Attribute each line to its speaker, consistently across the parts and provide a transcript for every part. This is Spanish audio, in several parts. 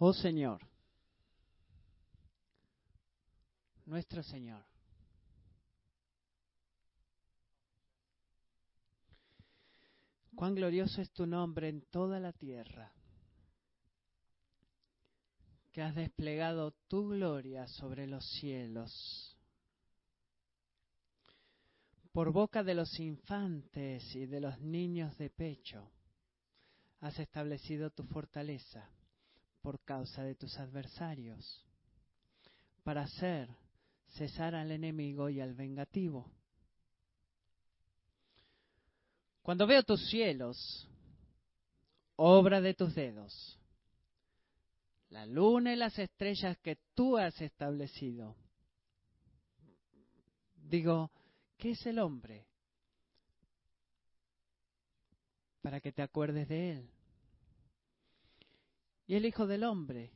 Speaker 1: Oh Señor, nuestro Señor. Cuán glorioso es tu nombre en toda la tierra, que has desplegado tu gloria sobre los cielos. Por boca de los infantes y de los niños de pecho, has establecido tu fortaleza por causa de tus adversarios, para hacer cesar al enemigo y al vengativo. Cuando veo tus cielos, obra de tus dedos, la luna y las estrellas que tú has establecido, digo, ¿qué es el hombre? Para que te acuerdes de él y el Hijo del Hombre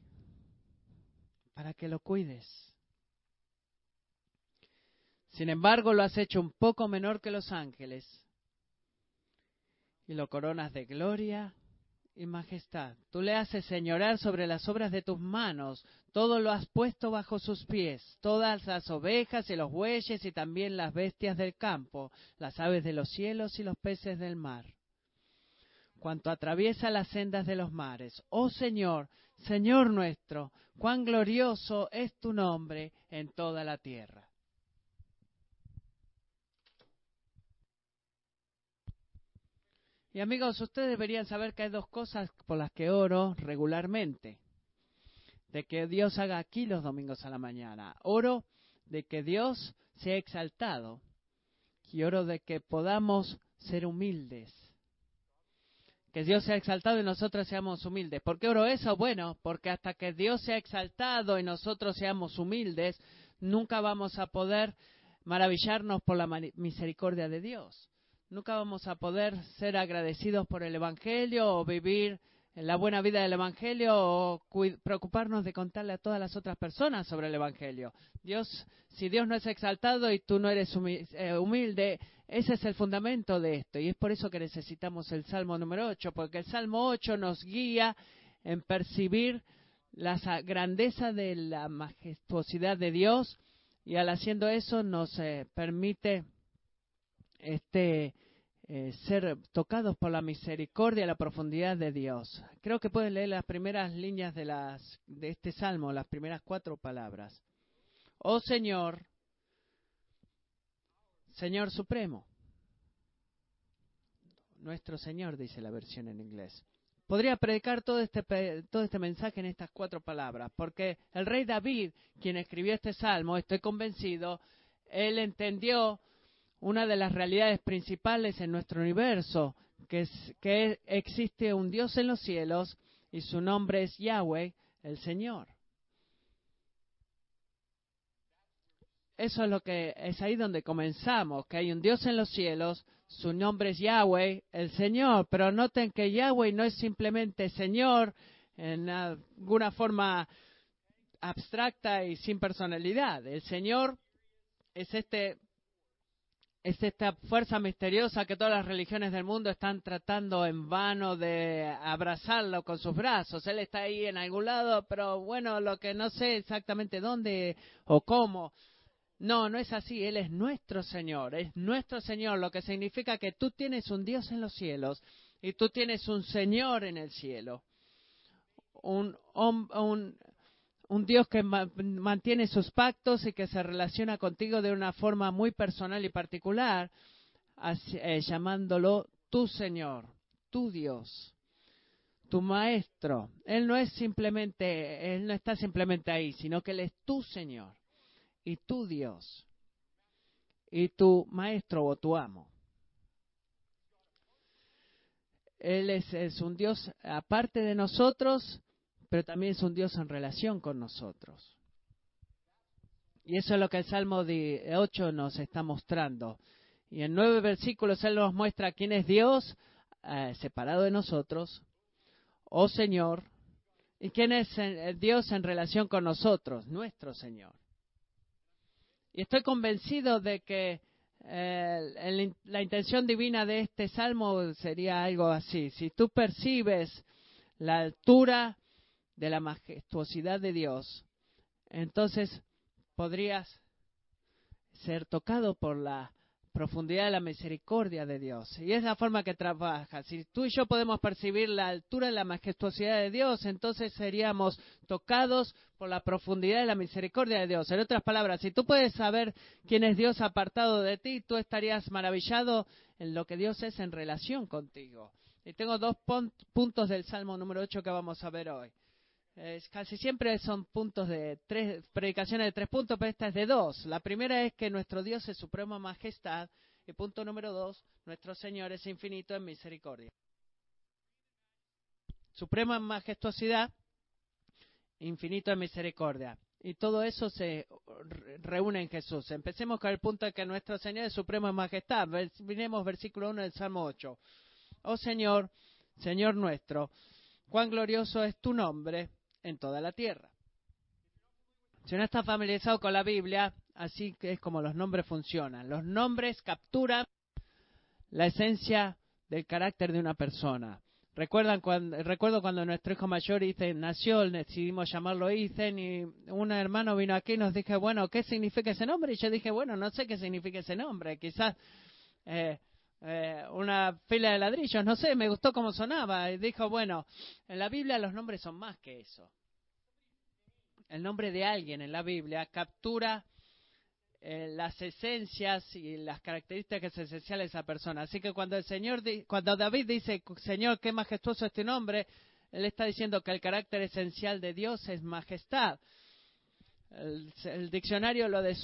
Speaker 1: para que lo cuides. Sin embargo, lo has hecho un poco menor que los ángeles y lo coronas de gloria y majestad. Tú le haces señorar sobre las obras de tus manos, todo lo has puesto bajo sus pies, todas las ovejas y los bueyes y también las bestias del campo, las aves de los cielos y los peces del mar cuanto atraviesa las sendas de los mares. Oh Señor, Señor nuestro, cuán glorioso es tu nombre en toda la tierra. Y amigos, ustedes deberían saber que hay dos cosas por las que oro regularmente. De que Dios haga aquí los domingos a la mañana. Oro de que Dios sea exaltado. Y oro de que podamos ser humildes que Dios sea exaltado y nosotros seamos humildes. ¿Por qué oro eso? Bueno, porque hasta que Dios sea exaltado y nosotros seamos humildes, nunca vamos a poder maravillarnos por la misericordia de Dios. Nunca vamos a poder ser agradecidos por el Evangelio o vivir la buena vida del Evangelio o preocuparnos de contarle a todas las otras personas sobre el Evangelio. Dios, si Dios no es exaltado y tú no eres eh, humilde, ese es el fundamento de esto. Y es por eso que necesitamos el Salmo número 8, porque el Salmo 8 nos guía en percibir la grandeza de la majestuosidad de Dios y al haciendo eso nos eh, permite este eh, ser tocados por la misericordia y la profundidad de Dios. Creo que pueden leer las primeras líneas de, las, de este salmo, las primeras cuatro palabras. Oh Señor, Señor Supremo. Nuestro Señor, dice la versión en inglés. Podría predicar todo este, todo este mensaje en estas cuatro palabras, porque el rey David, quien escribió este salmo, estoy convencido, él entendió una de las realidades principales en nuestro universo, que, es, que existe un Dios en los cielos y su nombre es Yahweh, el Señor. Eso es lo que es ahí donde comenzamos, que hay un Dios en los cielos, su nombre es Yahweh, el Señor, pero noten que Yahweh no es simplemente Señor en alguna forma abstracta y sin personalidad. El Señor es este es esta fuerza misteriosa que todas las religiones del mundo están tratando en vano de abrazarlo con sus brazos. Él está ahí en algún lado, pero bueno, lo que no sé exactamente dónde o cómo. No, no es así. Él es nuestro Señor, es nuestro Señor, lo que significa que tú tienes un Dios en los cielos y tú tienes un Señor en el cielo. Un, un, Dios que mantiene sus pactos y que se relaciona contigo de una forma muy personal y particular, eh, llamándolo tu Señor, tu Dios, tu Maestro. Él no es simplemente, Él no está simplemente ahí, sino que Él es tu Señor y tu Dios y tu Maestro o tu amo. Él es, es un Dios aparte de nosotros pero también es un Dios en relación con nosotros. Y eso es lo que el Salmo 8 nos está mostrando. Y en nueve versículos Él nos muestra quién es Dios eh, separado de nosotros, oh Señor, y quién es eh, Dios en relación con nosotros, nuestro Señor. Y estoy convencido de que eh, la intención divina de este salmo sería algo así. Si tú percibes la altura de la majestuosidad de Dios, entonces podrías ser tocado por la profundidad de la misericordia de Dios. Y es la forma que trabaja. Si tú y yo podemos percibir la altura y la majestuosidad de Dios, entonces seríamos tocados por la profundidad de la misericordia de Dios. En otras palabras, si tú puedes saber quién es Dios apartado de ti, tú estarías maravillado en lo que Dios es en relación contigo. Y tengo dos puntos del Salmo número 8 que vamos a ver hoy casi siempre son puntos de tres, predicaciones de tres puntos, pero esta es de dos. La primera es que nuestro Dios es suprema majestad. Y punto número dos, nuestro Señor es infinito en misericordia. Suprema majestuosidad, infinito en misericordia. Y todo eso se reúne en Jesús. Empecemos con el punto de que nuestro Señor es suprema majestad. Miremos versículo 1 del Salmo 8. Oh Señor, Señor nuestro, cuán glorioso es tu nombre en toda la tierra. Si no está familiarizado con la Biblia, así es como los nombres funcionan. Los nombres capturan la esencia del carácter de una persona. Recuerdan cuando, recuerdo cuando nuestro hijo mayor Ethan nació, decidimos llamarlo Ethan y un hermano vino aquí y nos dije, bueno, ¿qué significa ese nombre? Y yo dije, bueno, no sé qué significa ese nombre. Quizás eh, eh, una fila de ladrillos, no sé, me gustó cómo sonaba. Y dijo, bueno, en la Biblia los nombres son más que eso. El nombre de alguien en la Biblia captura eh, las esencias y las características esenciales de esa persona. Así que cuando el Señor, cuando David dice, Señor, qué majestuoso es tu nombre, él está diciendo que el carácter esencial de Dios es majestad. El, el diccionario lo de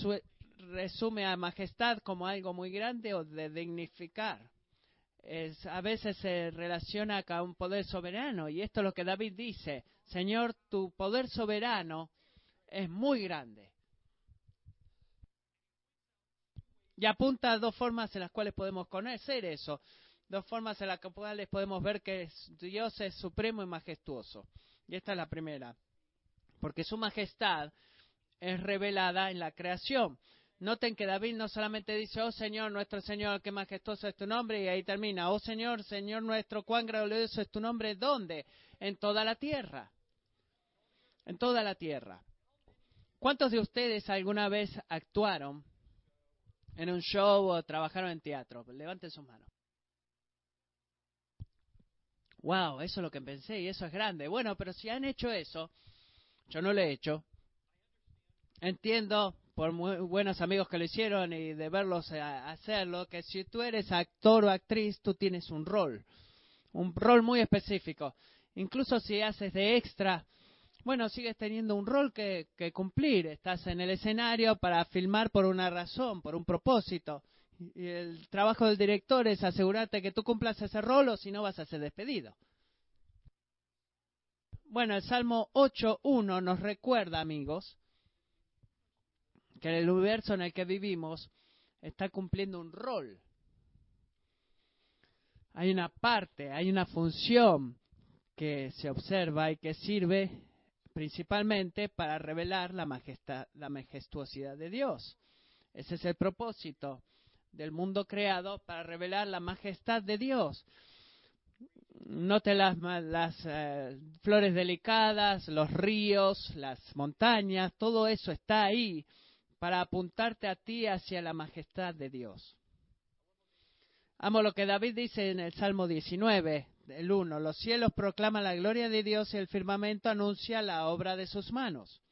Speaker 1: resume a majestad como algo muy grande o de dignificar. Es, a veces se relaciona con un poder soberano y esto es lo que David dice, Señor, tu poder soberano es muy grande. Y apunta a dos formas en las cuales podemos conocer eso, dos formas en las cuales podemos ver que Dios es supremo y majestuoso. Y esta es la primera, porque su majestad es revelada en la creación. Noten que David no solamente dice, oh Señor, nuestro Señor, qué majestuoso es tu nombre, y ahí termina, oh Señor, Señor nuestro, cuán glorioso es tu nombre, ¿dónde? En toda la tierra. En toda la tierra. ¿Cuántos de ustedes alguna vez actuaron en un show o trabajaron en teatro? Levanten sus manos. Wow, eso es lo que pensé y eso es grande. Bueno, pero si han hecho eso, yo no lo he hecho. Entiendo por buenos amigos que lo hicieron y de verlos eh, hacerlo, que si tú eres actor o actriz, tú tienes un rol, un rol muy específico. Incluso si haces de extra, bueno, sigues teniendo un rol que, que cumplir. Estás en el escenario para filmar por una razón, por un propósito. Y el trabajo del director es asegurarte que tú cumplas ese rol o si no vas a ser despedido. Bueno, el Salmo 8.1 nos recuerda, amigos, que el universo en el que vivimos está cumpliendo un rol. Hay una parte, hay una función que se observa y que sirve principalmente para revelar la, majestad, la majestuosidad de Dios. Ese es el propósito del mundo creado para revelar la majestad de Dios. Note las, las eh, flores delicadas, los ríos, las montañas, todo eso está ahí para apuntarte a ti hacia la majestad de Dios. Amo lo que David dice en el Salmo 19, el 1. Los cielos proclaman la gloria de Dios y el firmamento anuncia la obra de sus manos.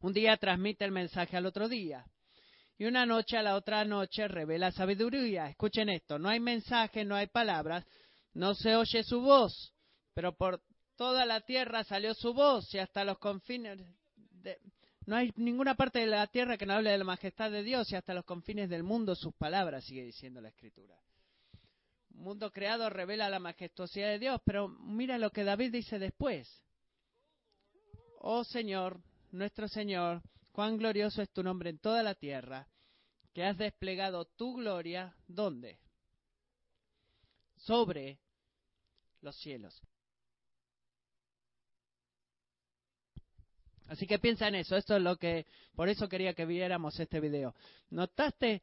Speaker 1: Un día transmite el mensaje al otro día. Y una noche a la otra noche revela sabiduría. Escuchen esto, no hay mensaje, no hay palabras, no se oye su voz, pero por toda la tierra salió su voz y hasta los confines de, no hay ninguna parte de la tierra que no hable de la majestad de Dios y hasta los confines del mundo sus palabras, sigue diciendo la Escritura. Un mundo creado revela la majestuosidad de Dios, pero mira lo que David dice después. Oh Señor, nuestro Señor, cuán glorioso es tu nombre en toda la tierra, que has desplegado tu gloria, ¿dónde? Sobre los cielos. Así que piensa en eso, esto es lo que, por eso quería que viéramos este video. ¿Notaste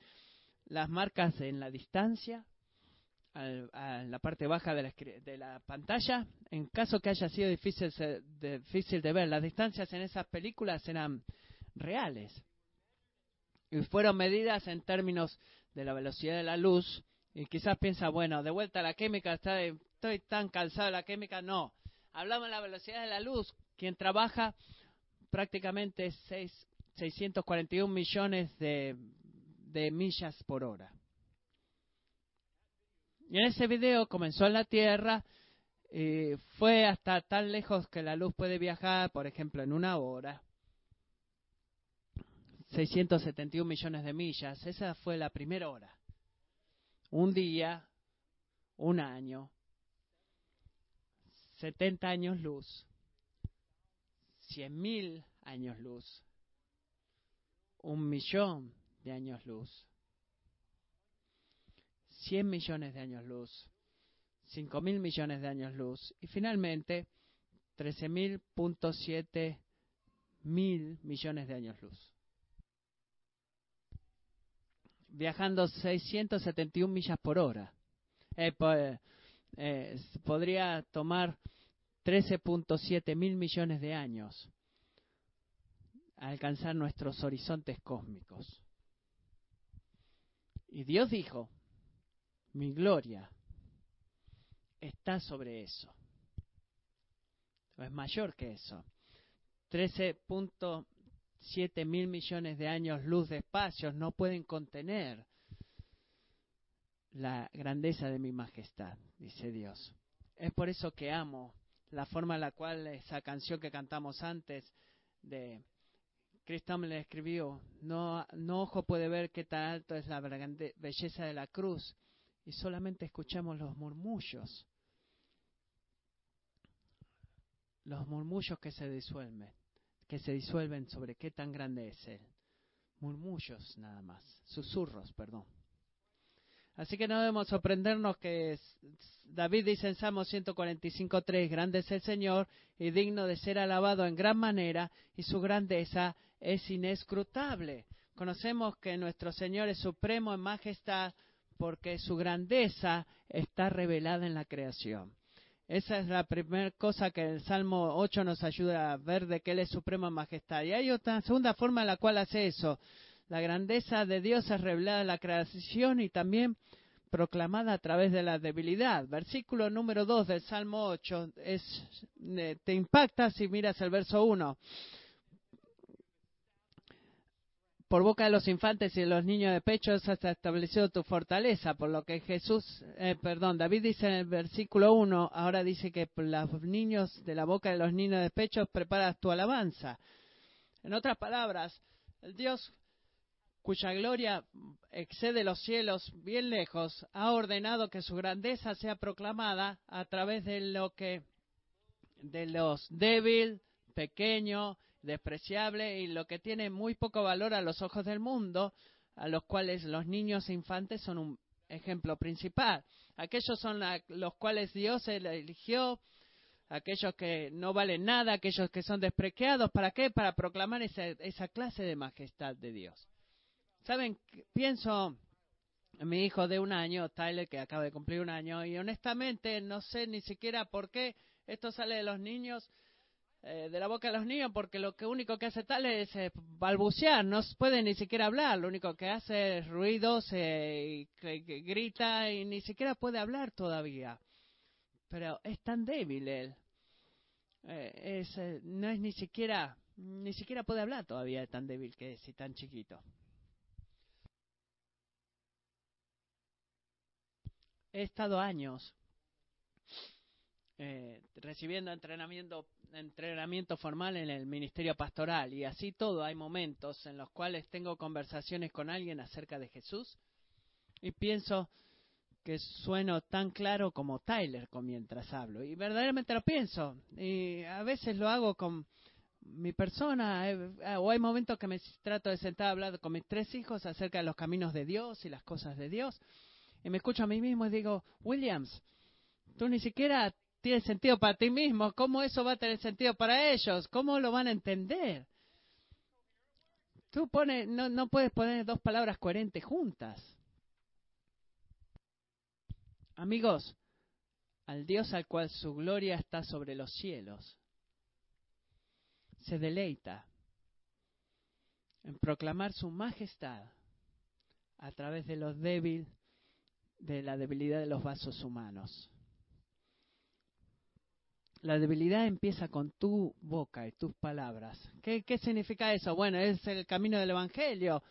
Speaker 1: las marcas en la distancia? a la parte baja de la, de la, pantalla, en caso que haya sido difícil, difícil de ver, las distancias en esas películas eran reales y fueron medidas en términos de la velocidad de la luz. Y quizás piensa, bueno, de vuelta a la química, estoy tan cansado de la química. No, hablamos de la velocidad de la luz. Quien trabaja prácticamente 6, 641 millones de, de millas por hora. Y en ese video comenzó en la Tierra y fue hasta tan lejos que la luz puede viajar, por ejemplo, en una hora. 671 millones de millas. Esa fue la primera hora. Un día, un año, 70 años luz, 100 mil años luz, un millón de años luz, 100 millones de años luz, 5 mil millones de años luz y finalmente 13 mil mil millones de años luz. Viajando 671 millas por hora. Eh, eh, podría tomar 13.7 mil millones de años a alcanzar nuestros horizontes cósmicos. Y Dios dijo, mi gloria está sobre eso. es mayor que eso. 13.7 mil millones de años luz de espacios no pueden contener la grandeza de mi majestad, dice Dios. Es por eso que amo la forma en la cual esa canción que cantamos antes de Cristo me la escribió, no, no ojo puede ver qué tan alto es la belleza de la cruz y solamente escuchamos los murmullos, los murmullos que se disuelven, que se disuelven sobre qué tan grande es Él. Murmullos nada más, susurros, perdón. Así que no debemos sorprendernos que David dice en Salmo 145.3, grande es el Señor y digno de ser alabado en gran manera y su grandeza es inescrutable. Conocemos que nuestro Señor es supremo en majestad porque su grandeza está revelada en la creación. Esa es la primera cosa que el Salmo 8 nos ayuda a ver de que Él es supremo en majestad. Y hay otra segunda forma en la cual hace eso. La grandeza de Dios es revelada en la creación y también proclamada a través de la debilidad. Versículo número 2 del Salmo 8 es, eh, te impacta si miras el verso 1. por boca de los infantes y de los niños de pecho has establecido tu fortaleza, por lo que Jesús, eh, perdón, David dice en el versículo 1, ahora dice que los niños de la boca de los niños de pecho preparas tu alabanza. En otras palabras, el Dios cuya gloria excede los cielos bien lejos, ha ordenado que su grandeza sea proclamada a través de lo que de los débil, pequeño, despreciable y lo que tiene muy poco valor a los ojos del mundo, a los cuales los niños e infantes son un ejemplo principal. Aquellos son los cuales Dios eligió, aquellos que no valen nada, aquellos que son despreciados. ¿Para qué? Para proclamar esa, esa clase de majestad de Dios. Saben, pienso en mi hijo de un año, Tyler, que acaba de cumplir un año, y honestamente no sé ni siquiera por qué esto sale de los niños eh, de la boca de los niños porque lo que único que hace tal es eh, balbucear, no puede ni siquiera hablar, lo único que hace es ruidos, y grita y ni siquiera puede hablar todavía. Pero es tan débil él. Eh, es, no es ni siquiera, ni siquiera puede hablar todavía, es tan débil que es y tan chiquito. He estado años recibiendo entrenamiento entrenamiento formal en el ministerio pastoral y así todo hay momentos en los cuales tengo conversaciones con alguien acerca de Jesús y pienso que sueno tan claro como Tyler mientras hablo y verdaderamente lo pienso y a veces lo hago con mi persona eh, o hay momentos que me trato de sentar a hablar con mis tres hijos acerca de los caminos de Dios y las cosas de Dios y me escucho a mí mismo y digo Williams tú ni siquiera tiene sentido para ti mismo, ¿cómo eso va a tener sentido para ellos? ¿Cómo lo van a entender? Tú pones, no, no puedes poner dos palabras coherentes juntas. Amigos, al Dios al cual su gloria está sobre los cielos, se deleita en proclamar su majestad a través de los débiles, de la debilidad de los vasos humanos. La debilidad empieza con tu boca y tus palabras. ¿Qué, ¿Qué, significa eso? Bueno, es el camino del Evangelio.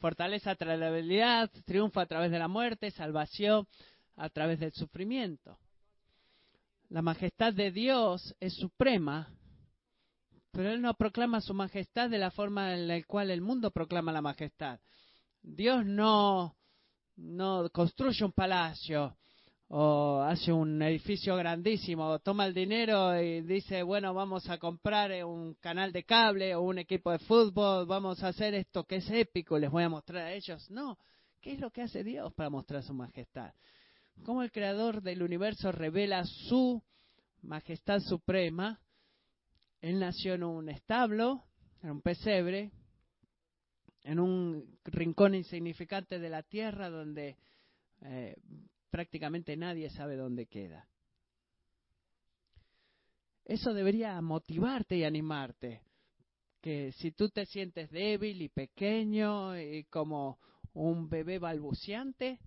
Speaker 1: Fortaleza tras la debilidad, triunfo a través de la muerte, salvación a través del sufrimiento. La majestad de Dios es suprema, pero Él no proclama su majestad de la forma en la cual el mundo proclama la majestad. Dios no, no construye un palacio o hace un edificio grandísimo, toma el dinero y dice, bueno, vamos a comprar un canal de cable o un equipo de fútbol, vamos a hacer esto que es épico les voy a mostrar a ellos. No, ¿qué es lo que hace Dios para mostrar su majestad? ¿Cómo el creador del universo revela su majestad suprema? Él nació en un establo, en un pesebre, en un rincón insignificante de la tierra donde eh, prácticamente nadie sabe dónde queda. Eso debería motivarte y animarte, que si tú te sientes débil y pequeño y como un bebé balbuceante,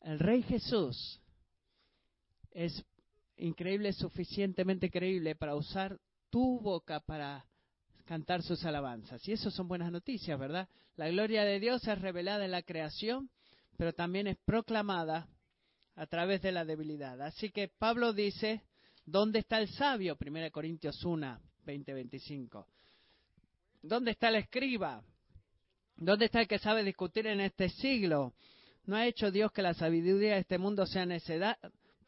Speaker 1: el Rey Jesús es increíble, suficientemente creíble para usar tu boca para cantar sus alabanzas. Y eso son buenas noticias, ¿verdad? La gloria de Dios es revelada en la creación, pero también es proclamada a través de la debilidad. Así que Pablo dice, ¿dónde está el sabio? 1 Corintios 1, 20, 25. ¿Dónde está el escriba? ¿Dónde está el que sabe discutir en este siglo? ¿No ha hecho Dios que la sabiduría de este mundo sea necedad?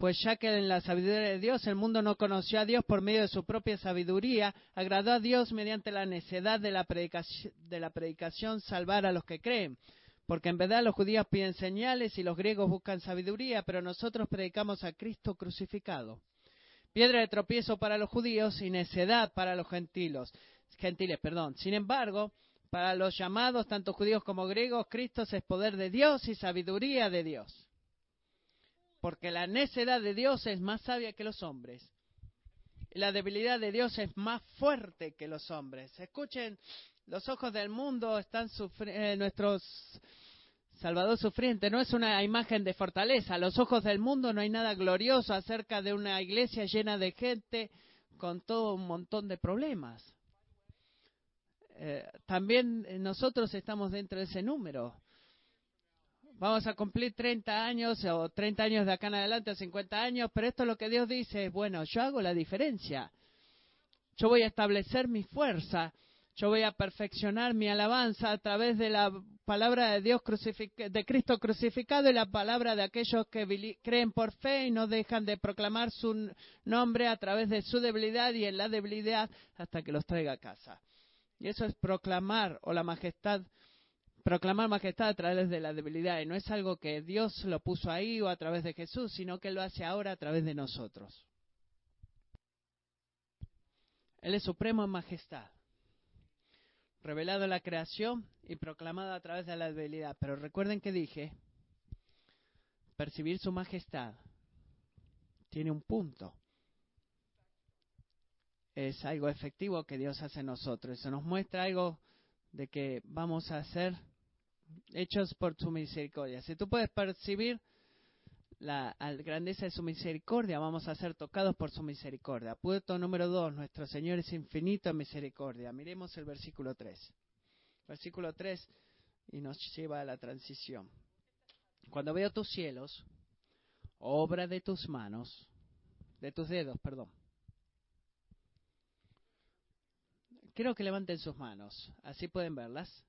Speaker 1: Pues ya que en la sabiduría de Dios el mundo no conoció a Dios por medio de su propia sabiduría, agradó a Dios mediante la necedad de la predicación, de la predicación salvar a los que creen. Porque en verdad los judíos piden señales y los griegos buscan sabiduría, pero nosotros predicamos a Cristo crucificado. Piedra de tropiezo para los judíos y necedad para los gentiles. Gentiles, perdón. Sin embargo, para los llamados, tanto judíos como griegos, Cristo es poder de Dios y sabiduría de Dios. Porque la necedad de Dios es más sabia que los hombres. La debilidad de Dios es más fuerte que los hombres. Escuchen, los ojos del mundo están sufriendo, eh, nuestros Salvador sufriente no es una imagen de fortaleza. Los ojos del mundo no hay nada glorioso acerca de una iglesia llena de gente con todo un montón de problemas. Eh, también nosotros estamos dentro de ese número. Vamos a cumplir 30 años o 30 años de acá en adelante o 50 años, pero esto es lo que Dios dice, bueno, yo hago la diferencia. Yo voy a establecer mi fuerza yo voy a perfeccionar mi alabanza a través de la palabra de Dios de Cristo crucificado y la palabra de aquellos que creen por fe y no dejan de proclamar su nombre a través de su debilidad y en la debilidad hasta que los traiga a casa. Y eso es proclamar o la majestad proclamar majestad a través de la debilidad y no es algo que Dios lo puso ahí o a través de Jesús, sino que lo hace ahora a través de nosotros. Él es supremo en majestad revelado en la creación y proclamado a través de la debilidad. Pero recuerden que dije, percibir su majestad tiene un punto. Es algo efectivo que Dios hace en nosotros. Eso nos muestra algo de que vamos a ser hechos por su misericordia. Si tú puedes percibir la grandeza de su misericordia, vamos a ser tocados por su misericordia. Punto número dos, nuestro Señor es infinito en misericordia. Miremos el versículo 3. Versículo 3 y nos lleva a la transición. Cuando veo tus cielos, obra de tus manos, de tus dedos, perdón. Quiero que levanten sus manos, así pueden verlas.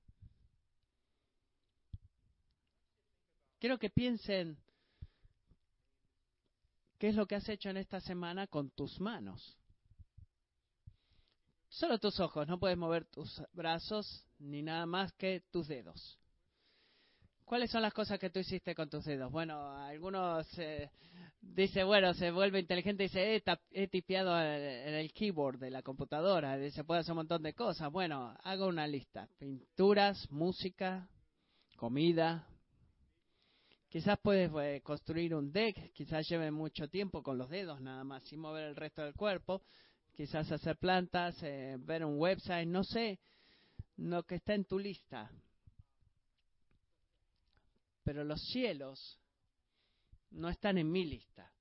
Speaker 1: Quiero que piensen ¿Qué es lo que has hecho en esta semana con tus manos? Solo tus ojos, no puedes mover tus brazos ni nada más que tus dedos. ¿Cuáles son las cosas que tú hiciste con tus dedos? Bueno, algunos eh, dice, bueno, se vuelve inteligente y dice, he, he tipeado en el keyboard de la computadora, se puede hacer un montón de cosas. Bueno, hago una lista. Pinturas, música, comida, Quizás puedes eh, construir un deck, quizás lleve mucho tiempo con los dedos nada más, sin mover el resto del cuerpo, quizás hacer plantas, eh, ver un website, no sé, lo que está en tu lista. Pero los cielos no están en mi lista.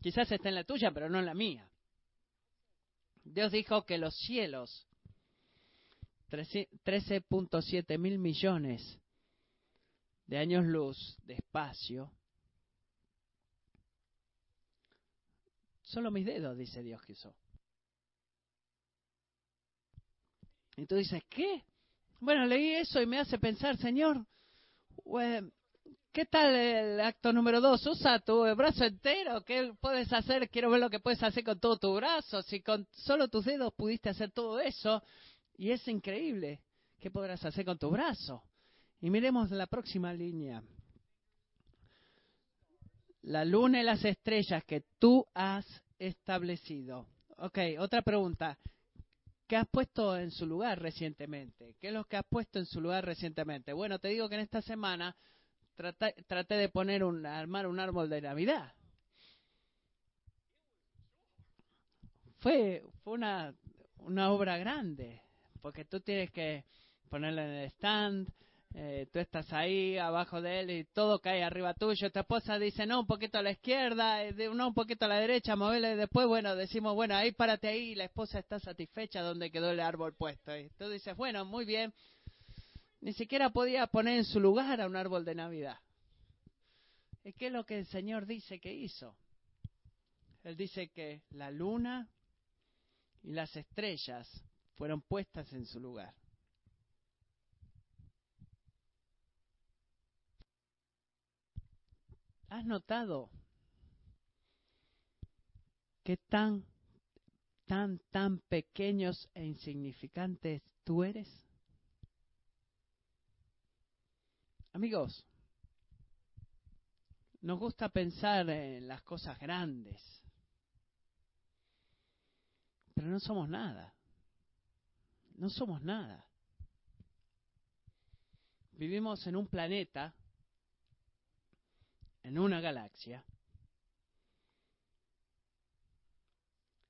Speaker 1: Quizás está en la tuya, pero no en la mía. Dios dijo que los cielos, 13.7 mil millones de años luz de espacio, solo mis dedos, dice Dios que usó. Y tú dices, ¿qué? Bueno, leí eso y me hace pensar, Señor, ¿qué tal el acto número dos? Usa tu brazo entero, ¿qué puedes hacer? Quiero ver lo que puedes hacer con todo tu brazo. Si con solo tus dedos pudiste hacer todo eso, y es increíble, ¿qué podrás hacer con tu brazo? Y miremos la próxima línea. La luna y las estrellas que tú has establecido. Ok, otra pregunta. ¿Qué has puesto en su lugar recientemente? ¿Qué es lo que has puesto en su lugar recientemente? Bueno, te digo que en esta semana traté, de poner un, armar un árbol de Navidad. Fue, fue una, una obra grande, porque tú tienes que ponerlo en el stand, eh, tú estás ahí abajo de él y todo cae arriba tuyo. Tu esposa dice, no, un poquito a la izquierda, eh, no, un poquito a la derecha, moverle. Después, bueno, decimos, bueno, ahí párate ahí y la esposa está satisfecha donde quedó el árbol puesto. Y tú dices, bueno, muy bien. Ni siquiera podía poner en su lugar a un árbol de Navidad. ¿Y qué es lo que el Señor dice que hizo? Él dice que la luna y las estrellas fueron puestas en su lugar. ¿Has notado qué tan, tan, tan pequeños e insignificantes tú eres? Amigos, nos gusta pensar en las cosas grandes, pero no somos nada. No somos nada. Vivimos en un planeta en una galaxia.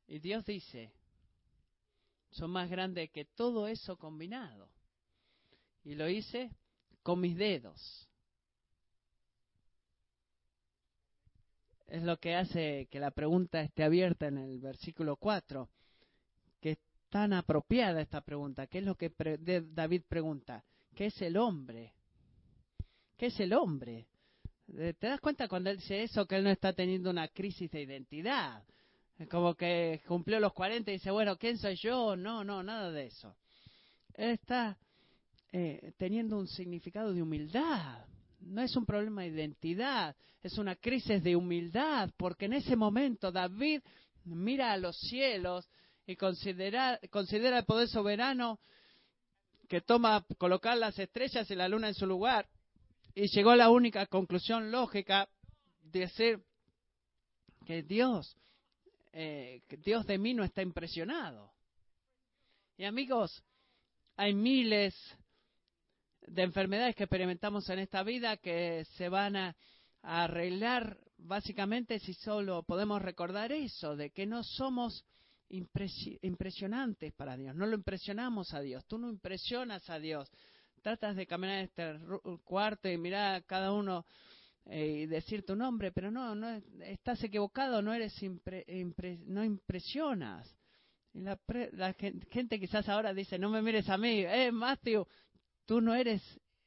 Speaker 1: Y Dios dice, son más grandes que todo eso combinado. Y lo hice con mis dedos. Es lo que hace que la pregunta esté abierta en el versículo 4, que es tan apropiada esta pregunta. ¿Qué es lo que David pregunta? ¿Qué es el hombre? ¿Qué es el hombre? Eh, ¿Te das cuenta cuando él dice eso que él no está teniendo una crisis de identidad? Es como que cumplió los 40 y dice, bueno, ¿quién soy yo? No, no, nada de eso. Él está eh, teniendo un significado de humildad. No es un problema de identidad, es una crisis de humildad, porque en ese momento David mira a los cielos y considera, considera el poder soberano que toma colocar las estrellas y la luna en su lugar y llegó a la única conclusión lógica de decir que Dios, eh, Dios de mí no está impresionado. Y amigos, hay miles de enfermedades que experimentamos en esta vida que se van a, arreglar básicamente si solo podemos recordar eso, de que no somos impresionantes para Dios, no lo impresionamos a Dios, tú no impresionas a Dios tratas de caminar este cuarto y mirar a cada uno eh, y decir tu nombre, pero no, no estás equivocado, no eres no impresionas. Y la, la, gente quizás ahora dice, no me mires a mí, eh, Matthew, tú no eres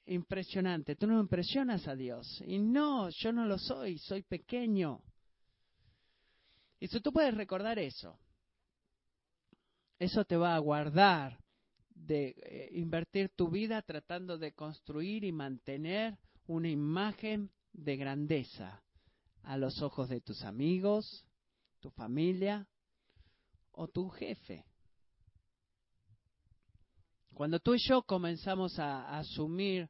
Speaker 1: impresionante, tú no impresionas a Dios. Y no, yo no lo soy, soy pequeño. Y si tú puedes recordar eso, eso te va a guardar de eh, invertir tu vida tratando de construir y mantener una imagen de grandeza a los ojos de tus amigos, tu familia o tu jefe. Cuando tú y yo comenzamos a, asumir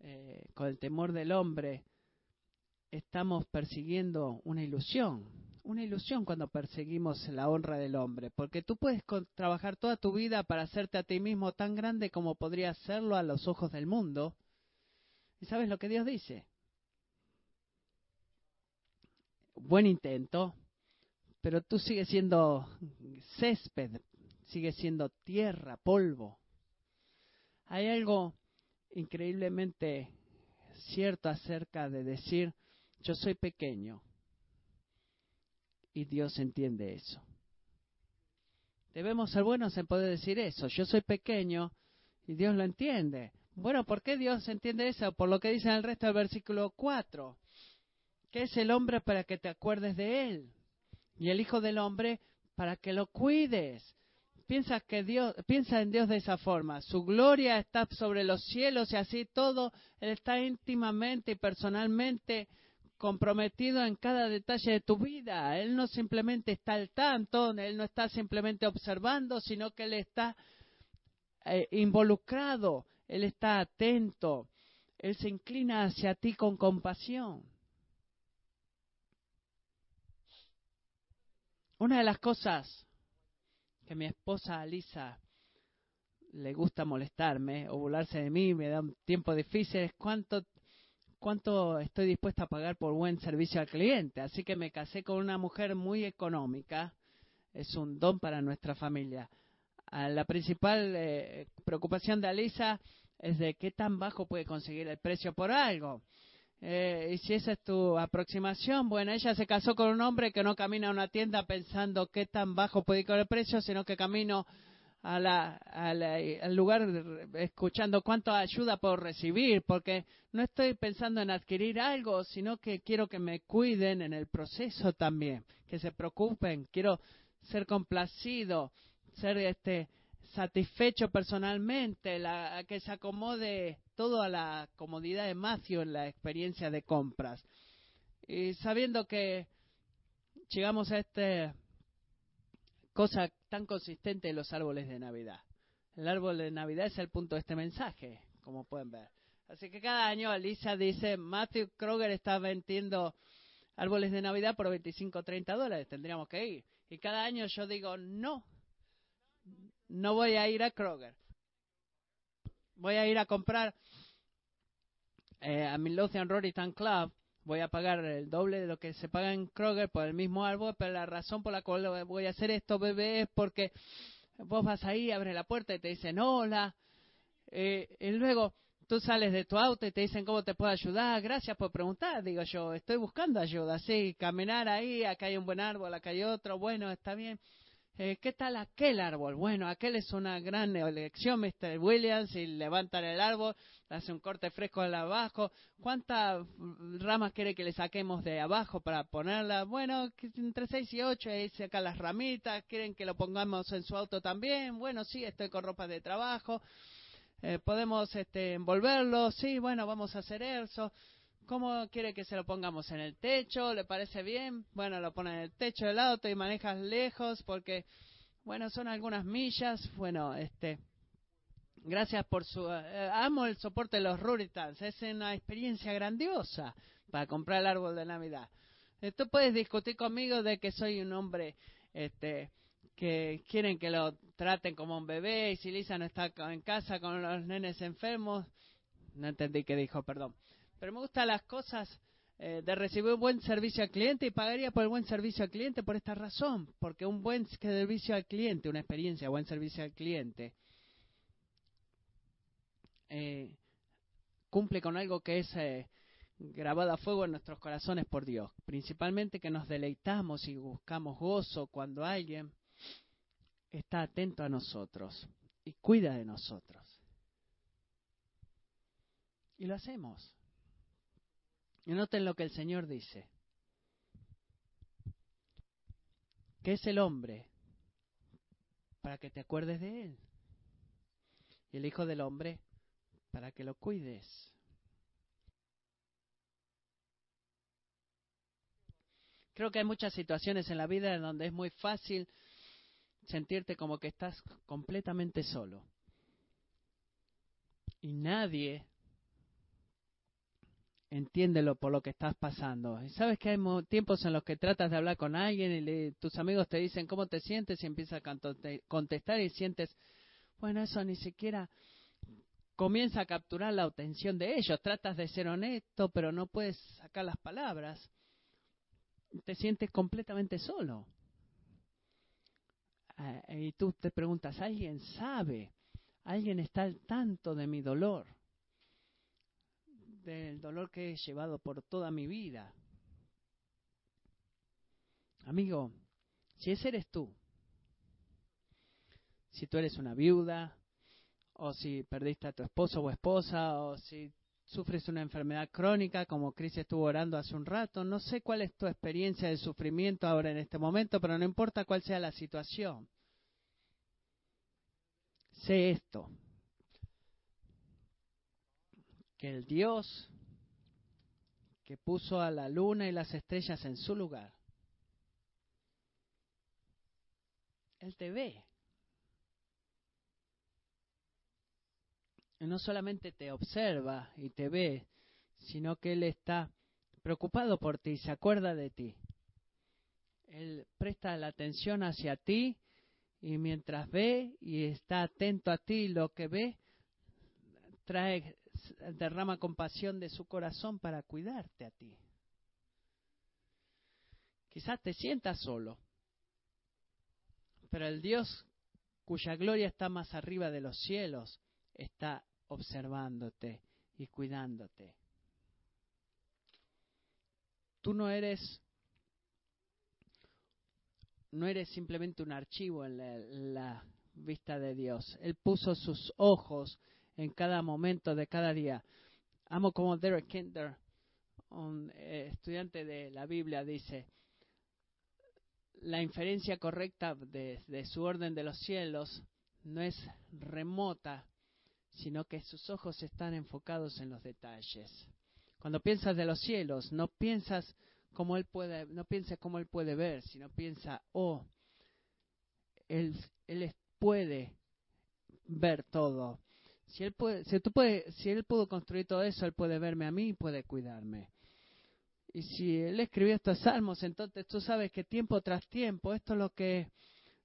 Speaker 1: eh, con el temor del hombre, estamos persiguiendo una ilusión, una ilusión cuando perseguimos la honra del hombre, porque tú puedes trabajar toda tu vida para hacerte a ti mismo tan grande como podría serlo a los ojos del mundo, ¿Y sabes lo que Dios dice? Buen intento, pero tú sigues siendo césped, sigues siendo tierra, polvo. Hay algo increíblemente cierto acerca de decir, yo soy pequeño. Y Dios entiende eso. Debemos ser buenos en poder decir eso. Yo soy pequeño y Dios lo entiende. Bueno, ¿por qué Dios entiende eso? Por lo que dice en el resto del versículo 4. Que es el hombre para que te acuerdes de él. Y el Hijo del Hombre para que lo cuides piensa que Dios, piensa en Dios de esa forma. Su gloria está sobre los cielos y así todo, Él está íntimamente y personalmente comprometido en cada detalle de tu vida. Él no simplemente está al tanto, Él no está simplemente observando, sino que Él está eh, involucrado, Él está atento, Él se inclina hacia ti con compasión. Una de las cosas que mi esposa Alisa le gusta molestarme o burlarse de mí, me da un tiempo difícil, es cuánto, cuánto estoy dispuesta a pagar por buen servicio al cliente. Así que me casé con una mujer muy económica, es un don para nuestra familia. Ah, la principal eh, preocupación de Alisa es de qué tan bajo puede conseguir el precio por algo. Eh, y si esa es tu aproximación, bueno, ella se casó con un hombre que no camina a una tienda pensando qué tan bajo puede ir el precio, sino que camino a la, al lugar escuchando cuánto ayuda puedo recibir, porque no estoy pensando en adquirir algo, sino que quiero que me cuiden en el proceso también, que se preocupen, quiero ser complacido, ser este satisfecho personalmente, la, que se acomode todo a la comodidad de Matthew en la experiencia de compras. Y sabiendo que llegamos a esta cosa tan consistente en los árboles de Navidad. El árbol de Navidad es el punto de este mensaje, como pueden ver. Así que cada año Alisa dice, Matthew Kroger está vendiendo árboles de Navidad por 25 o 30 dólares, tendríamos que ir. Y cada año yo digo, no, no voy a ir a Kroger. Voy a ir a comprar eh, a Midlothian Roritan Club. Voy a pagar el doble de lo que se paga en Kroger por el mismo árbol, pero la razón por la cual voy a hacer esto, bebé, es porque vos vas ahí, abres la puerta y te dicen hola. Eh, y luego tú sales de tu auto y te dicen cómo te puedo ayudar. Gracias por preguntar. Digo yo, estoy buscando ayuda. Sí, caminar ahí, acá hay un buen árbol, acá hay otro. Bueno, está bien. Eh, ¿qué tal aquel árbol? Bueno, aquel es una gran elección, Mr. Williams, y levantan el árbol, hace un corte fresco de abajo. ¿Cuántas ramas quiere que le saquemos de abajo para ponerla? Bueno, entre 6 y 8, ahí saca las ramitas, ¿quieren que lo pongamos en su auto también? Bueno, sí, estoy con ropa de trabajo. Eh, podemos este, envolverlo, sí, bueno, vamos a hacer eso. ¿Cómo quiere que se lo pongamos en el techo? ¿Le parece bien? Bueno, lo pone en el techo del auto y manejas lejos porque, bueno, son algunas millas. Bueno, este, gracias por su... Eh, amo el soporte de los Ruritans. Es una experiencia grandiosa para comprar el árbol de Navidad. Tú puedes discutir conmigo de que soy un hombre este, que quieren que lo traten como un bebé y si Lisa no está en casa con los nenes enfermos. No entendí qué dijo, perdón. Pero me gustan las cosas eh, de recibir un buen servicio al cliente y pagaría por el buen servicio al cliente por esta razón, porque un buen servicio al cliente, una experiencia, buen servicio al cliente, eh, cumple con algo que es eh, grabado a fuego en nuestros corazones por Dios, principalmente que nos deleitamos y buscamos gozo cuando alguien está atento a nosotros y cuida de nosotros. Y lo hacemos. Y noten lo que el Señor dice. ¿Qué es el hombre? Para que te acuerdes de él. Y el Hijo del Hombre para que lo cuides. Creo que hay muchas situaciones en la vida en donde es muy fácil sentirte como que estás completamente solo. Y nadie entiéndelo por lo que estás pasando. Sabes que hay tiempos en los que tratas de hablar con alguien y tus amigos te dicen cómo te sientes y empiezas a contestar y sientes, bueno, eso ni siquiera comienza a capturar la atención de ellos. Tratas de ser honesto, pero no puedes sacar las palabras. Te sientes completamente solo. Ah, y tú te preguntas, ¿alguien sabe? ¿Alguien está al tanto de mi dolor? Del dolor que he llevado por toda mi vida. Amigo, si ese eres tú, si tú eres una viuda, o si perdiste a tu esposo o esposa, o si sufres una enfermedad crónica, como Cris estuvo orando hace un rato, no sé cuál es tu experiencia de sufrimiento ahora en este momento, pero no importa cuál sea la situación. Sé esto, que el Dios que puso a la luna y las estrellas en su lugar, Él te ve. no solamente te observa y te ve, sino que Él está preocupado por ti, se acuerda de ti. Él presta la atención hacia ti y mientras ve y está atento a ti, lo que ve, trae, derrama compasión de su corazón para cuidarte a ti. Quizás te sientas solo, pero el Dios cuya gloria está más arriba de los cielos está observándote y cuidándote. Tú no eres no eres simplemente un archivo en la, vista de Dios. Él puso sus ojos en cada momento de cada día. Amo como Derek Kinder, un eh, estudiante de la Biblia, dice, la inferencia correcta de su orden de los cielos no es remota, sino que sus ojos están enfocados en los detalles. Cuando piensas de los cielos, no piensas como él puede, no pienses cómo él puede ver, sino piensa, oh, él puede ver todo. Si él puede, si tú puede, si él pudo construir todo eso, él puede verme a mí y puede cuidarme. Y si él escribió estos salmos, entonces tú sabes que tiempo tras tiempo, esto es lo que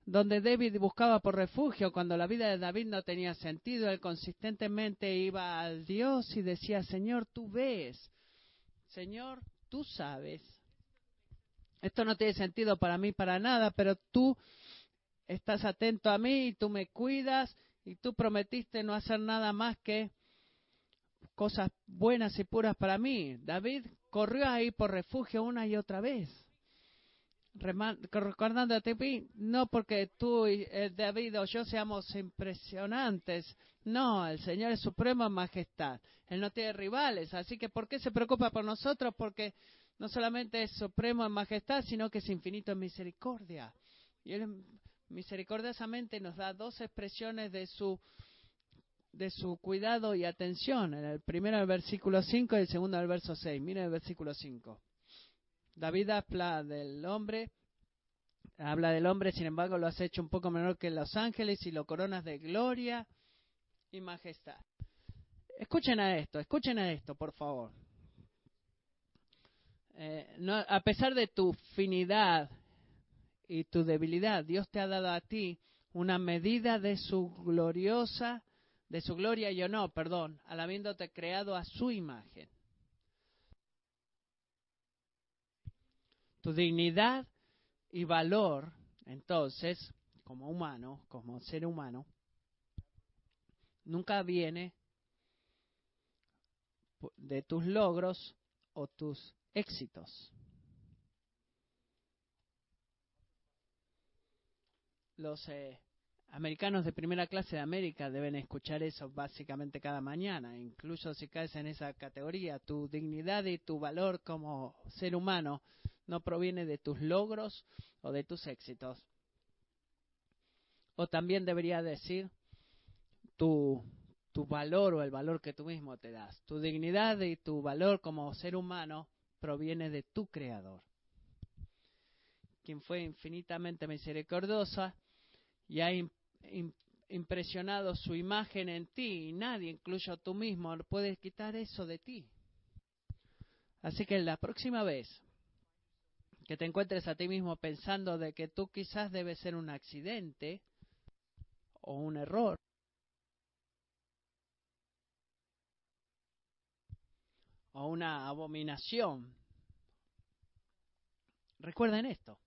Speaker 1: donde David buscaba por refugio cuando la vida de David no tenía sentido, él consistentemente iba al Dios y decía, Señor, tú ves, Señor, tú sabes. Esto no tiene sentido para mí para nada, pero tú estás atento a mí y tú me cuidas y tú prometiste no hacer nada más que cosas buenas y puras para mí. David corrió ahí por refugio una y otra vez recordando a ti, no porque tú y eh, David o yo seamos impresionantes, no, el Señor es supremo en majestad, Él no tiene rivales, así que ¿por qué se preocupa por nosotros? Porque no solamente es supremo en majestad, sino que es infinito en misericordia. Y Él misericordiosamente nos da dos expresiones de su de su cuidado y atención. En el primero el versículo 5 y el segundo el verso 6. Mira el versículo 5. David habla del hombre, habla del hombre, sin embargo lo has hecho un poco menor que los ángeles y lo coronas de gloria y majestad. Escuchen a esto, escuchen a esto, por favor. Eh, a pesar de tu finidad y tu debilidad, Dios te ha dado a ti una medida de su gloriosa, de su gloria y honor, perdón, al habiéndote creado a su imagen. Tu dignidad y valor, entonces, como humano, como ser humano, nunca viene de tus logros o tus éxitos. Los eh, americanos de primera clase de América deben escuchar eso básicamente cada mañana, incluso si caes en esa categoría. Tu dignidad y tu valor como ser humano no proviene de tus logros o de tus éxitos. O también debería decir tu, tu valor o el valor que tú mismo te das. Tu dignidad y tu valor como ser humano proviene de tu Creador, quien fue infinitamente misericordiosa y ha impresionado su imagen en ti y nadie, incluso tú mismo, puede quitar eso de ti. Así que la próxima vez que te encuentres a ti mismo pensando de que tú quizás debes ser un accidente o un error. o una abominación. Recuerden esto.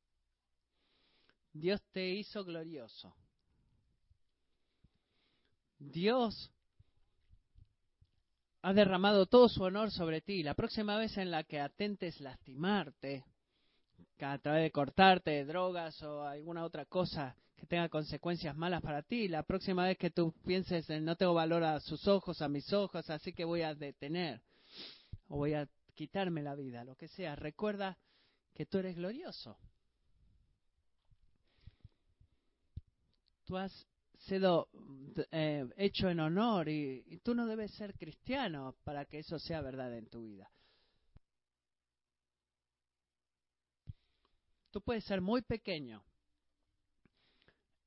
Speaker 1: Dios te hizo glorioso. Dios ha derramado todo su honor sobre ti. La próxima vez en la que atentes lastimarte, a través de cortarte de drogas o alguna otra cosa que tenga consecuencias malas para ti, la próxima vez que tú pienses en no tengo valor a sus ojos, a mis ojos, así que voy a detener o voy a quitarme la vida, lo que sea, recuerda que tú eres glorioso. Tú has sido eh, hecho en honor y, tú no debes ser cristiano para que eso sea verdad en tu vida. Tú puedes ser muy pequeño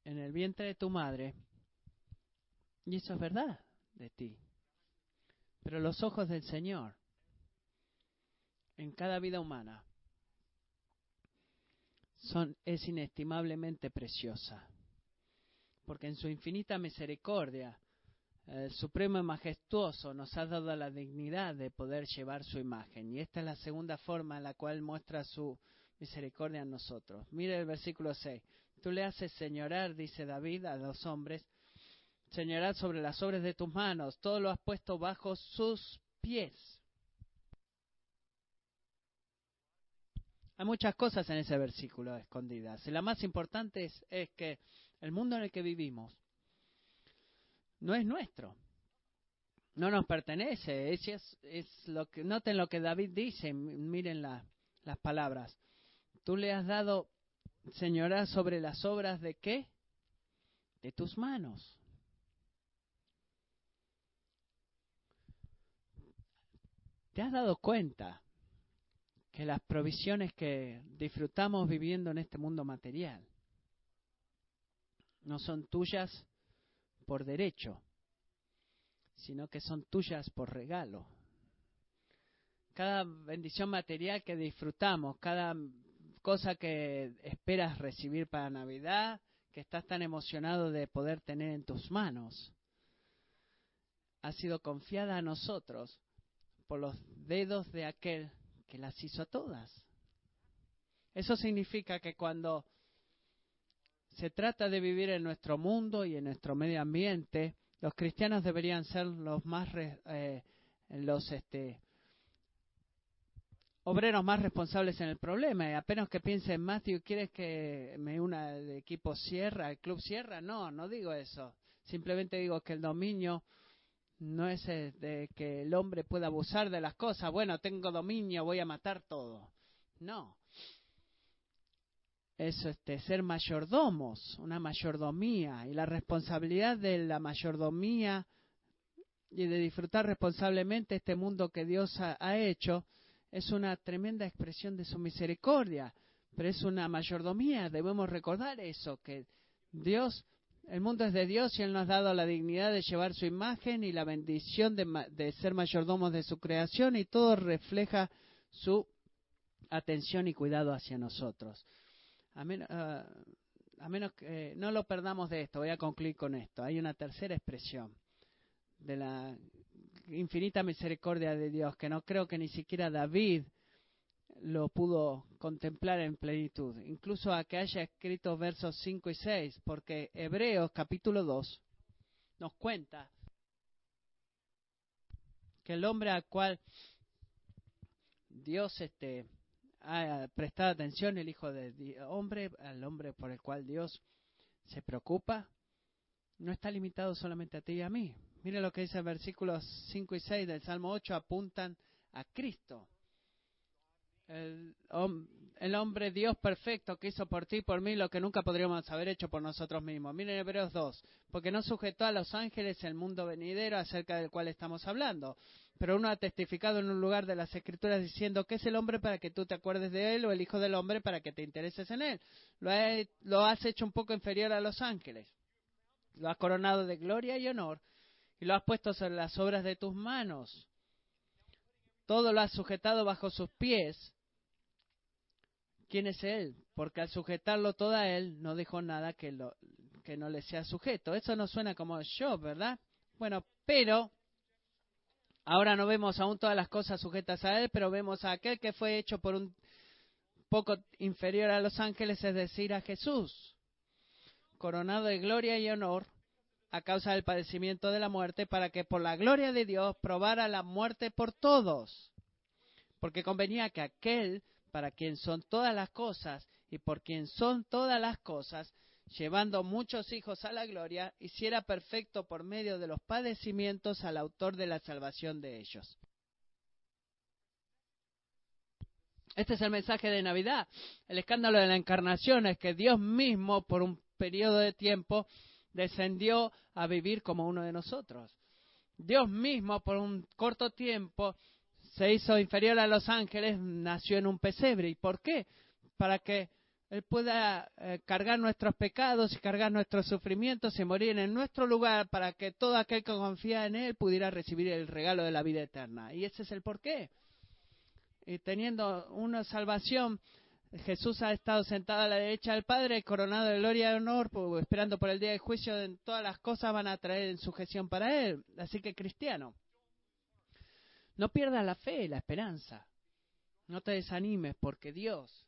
Speaker 1: en el vientre de tu madre y eso es verdad de ti. Pero los ojos del Señor en cada vida humana son es inestimablemente preciosa porque en su infinita misericordia, el Supremo y Majestuoso nos ha dado la dignidad de poder llevar su imagen. Y esta es la segunda forma en la cual muestra su misericordia en nosotros. Mire el versículo 6. Tú le haces señorar, dice David, a los hombres, señorar sobre las obras de tus manos, todo lo has puesto bajo sus pies. Hay muchas cosas en ese versículo escondidas. Y la más importante es que el mundo en el que vivimos no es nuestro. No nos pertenece. Es, es, lo que, noten lo que David dice. Miren las palabras. Tú le has dado, señora, sobre las obras de qué? De tus manos. ¿Te has dado cuenta que las provisiones que disfrutamos viviendo en este mundo material no son tuyas por derecho, sino que son tuyas por regalo. Cada bendición material que disfrutamos, cada cosa que esperas recibir para Navidad, que estás tan emocionado de poder tener en tus manos, ha sido confiada a nosotros por los dedos de aquel que las hizo a todas. Eso significa que cuando se trata de vivir en nuestro mundo y en nuestro medio ambiente, los cristianos deberían ser los más eh, los este obreros más responsables en el problema. Y apenas que piense en Matthew, ¿quieres que me una al equipo Sierra, el club Sierra? No, no digo eso. Simplemente digo que el dominio no es eh, de que el hombre pueda abusar de las cosas. Bueno, tengo dominio, voy a matar todo. No es este, ser mayordomos, una mayordomía, y la responsabilidad de la mayordomía y de disfrutar responsablemente este mundo que Dios ha, hecho es una tremenda expresión de su misericordia, pero es una mayordomía, debemos recordar eso, que Dios, el mundo es de Dios y Él nos ha dado la dignidad de llevar su imagen y la bendición de, de ser mayordomos de su creación y todo refleja su atención y cuidado hacia nosotros. Ah, a, menos que no lo perdamos de esto, voy a concluir con esto. Hay una tercera expresión de la infinita misericordia de Dios que no creo que ni siquiera David lo pudo contemplar en plenitud, incluso a que haya escrito versos 5 y 6, porque Hebreos capítulo 2 nos cuenta que el hombre al cual Dios este, ha prestado atención el Hijo del Hombre, al hombre por el cual Dios se preocupa, no está limitado solamente a ti y a mí. Mire lo que dice versículos 5 y 6 del Salmo 8, apuntan a Cristo. El, el, hombre Dios perfecto que hizo por ti y por mí lo que nunca podríamos haber hecho por nosotros mismos. Miren Hebreos 2, porque no sujetó a los ángeles el mundo venidero acerca del cual estamos hablando, pero uno ha testificado en un lugar de las Escrituras diciendo que es el hombre para que tú te acuerdes de él o el Hijo del Hombre para que te intereses en él. Lo, lo has hecho un poco inferior a los ángeles. Lo has coronado de gloria y honor y lo has puesto sobre las obras de tus manos. Todo lo has sujetado bajo sus pies. ¿Quién es él? Porque al sujetarlo todo a él no dijo nada que, lo, que no le sea sujeto. Eso no suena como yo, ¿verdad? Bueno, pero Ahora no vemos aún todas las cosas sujetas a Él, pero vemos a aquel que fue hecho por un poco inferior a los ángeles, es decir, a Jesús, coronado de gloria y honor a causa del padecimiento de la muerte, para que por la gloria de Dios probara la muerte por todos. Porque convenía que aquel para quien son todas las cosas y por quien son todas las cosas, llevando muchos hijos a la gloria, hiciera perfecto por medio de los padecimientos al autor de la salvación de ellos. Este es el mensaje de Navidad. El escándalo de la encarnación es que Dios mismo, por un periodo de tiempo, descendió a vivir como uno de nosotros. Dios mismo, por un corto tiempo, se hizo inferior a los ángeles, nació en un pesebre. ¿Y por qué? Para que él pueda eh, cargar nuestros pecados y cargar nuestros sufrimientos y morir en nuestro lugar para que todo aquel que confía en Él pudiera recibir el regalo de la vida eterna. Y ese es el porqué. Y teniendo una salvación, Jesús ha estado sentado a la derecha del Padre, coronado de gloria y honor, esperando por el día de juicio, en todas las cosas van a traer en sujeción para Él. Así que cristiano, no pierdas la fe, la esperanza. No te desanimes porque Dios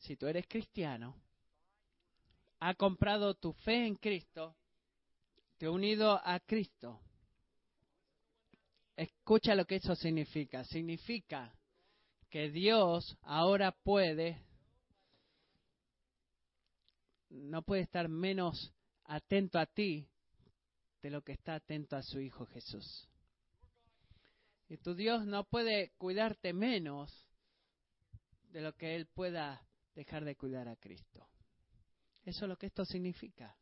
Speaker 1: si tú eres cristiano, ha comprado tu fe en Cristo, te ha unido a Cristo. Escucha lo que eso significa. Significa que Dios ahora puede, no puede estar menos atento a ti de lo que está atento a su Hijo Jesús. Y tu Dios no puede cuidarte menos de lo que Él pueda dejar de cuidar a Cristo. Eso es lo que esto significa.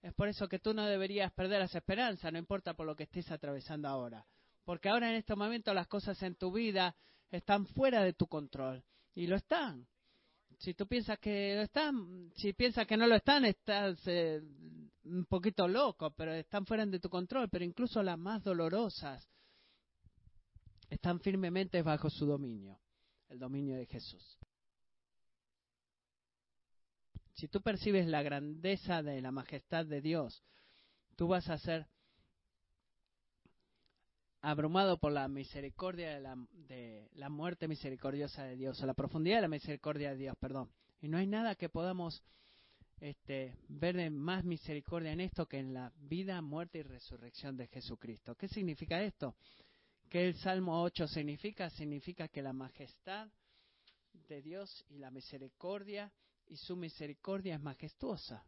Speaker 1: Es por eso que tú no deberías perder las esperanzas, no importa por lo que estés atravesando ahora. Porque ahora en este momento las cosas en tu vida están fuera de tu control. Y lo están. Si tú piensas que lo están, si piensas que no lo están, estás eh, un poquito loco, pero están fuera de tu control. Pero incluso las más dolorosas están firmemente bajo su dominio, el dominio de Jesús. Si tú percibes la grandeza de la majestad de Dios, tú vas a ser abrumado por la misericordia de la, muerte misericordiosa de Dios, o la profundidad de la misericordia de Dios, perdón. Y no hay nada que podamos este, ver de más misericordia en esto que en la vida, muerte y resurrección de Jesucristo. ¿Qué significa esto? ¿Qué el Salmo 8 significa? Significa que la majestad de Dios y la misericordia y su misericordia es majestuosa.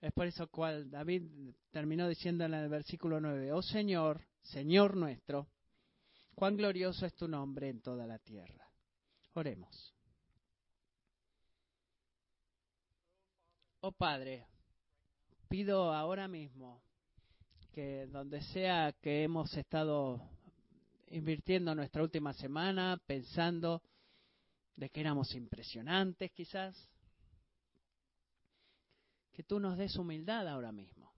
Speaker 1: Es por eso cual David terminó diciendo en el versículo 9, oh Señor, Señor nuestro, cuán glorioso es tu nombre en toda la tierra. Oremos. Oh Padre, pido ahora mismo que donde sea que hemos estado invirtiendo nuestra última semana, pensando de que éramos impresionantes quizás, que tú nos des humildad ahora mismo.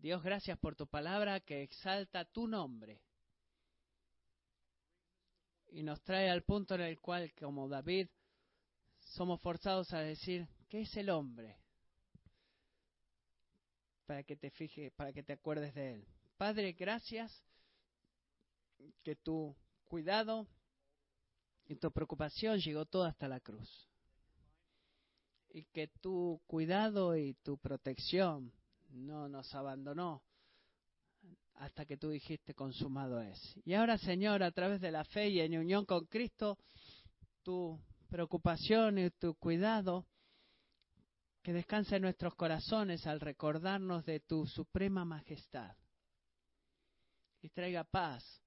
Speaker 1: Dios, gracias por tu palabra que exalta tu nombre y nos trae al punto en el cual, como David, somos forzados a decir, ¿qué es el hombre? Para que te fijes, para que te acuerdes de él. Padre, gracias que tu cuidado y tu preocupación llegó todo hasta la cruz y que tu cuidado y tu protección no nos abandonó hasta que tú dijiste consumado es. Y ahora, Señor, a través de la fe y en unión con Cristo, tu preocupación y tu cuidado que descanse en nuestros corazones al recordarnos de tu suprema majestad y traiga paz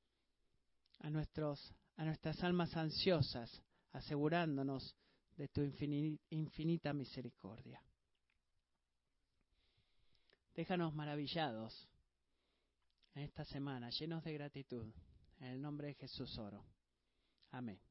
Speaker 1: a nuestros a nuestras almas ansiosas, asegurándonos de tu infinita misericordia. Déjanos maravillados en esta semana, llenos de gratitud. En el nombre de Jesús oro. Amén.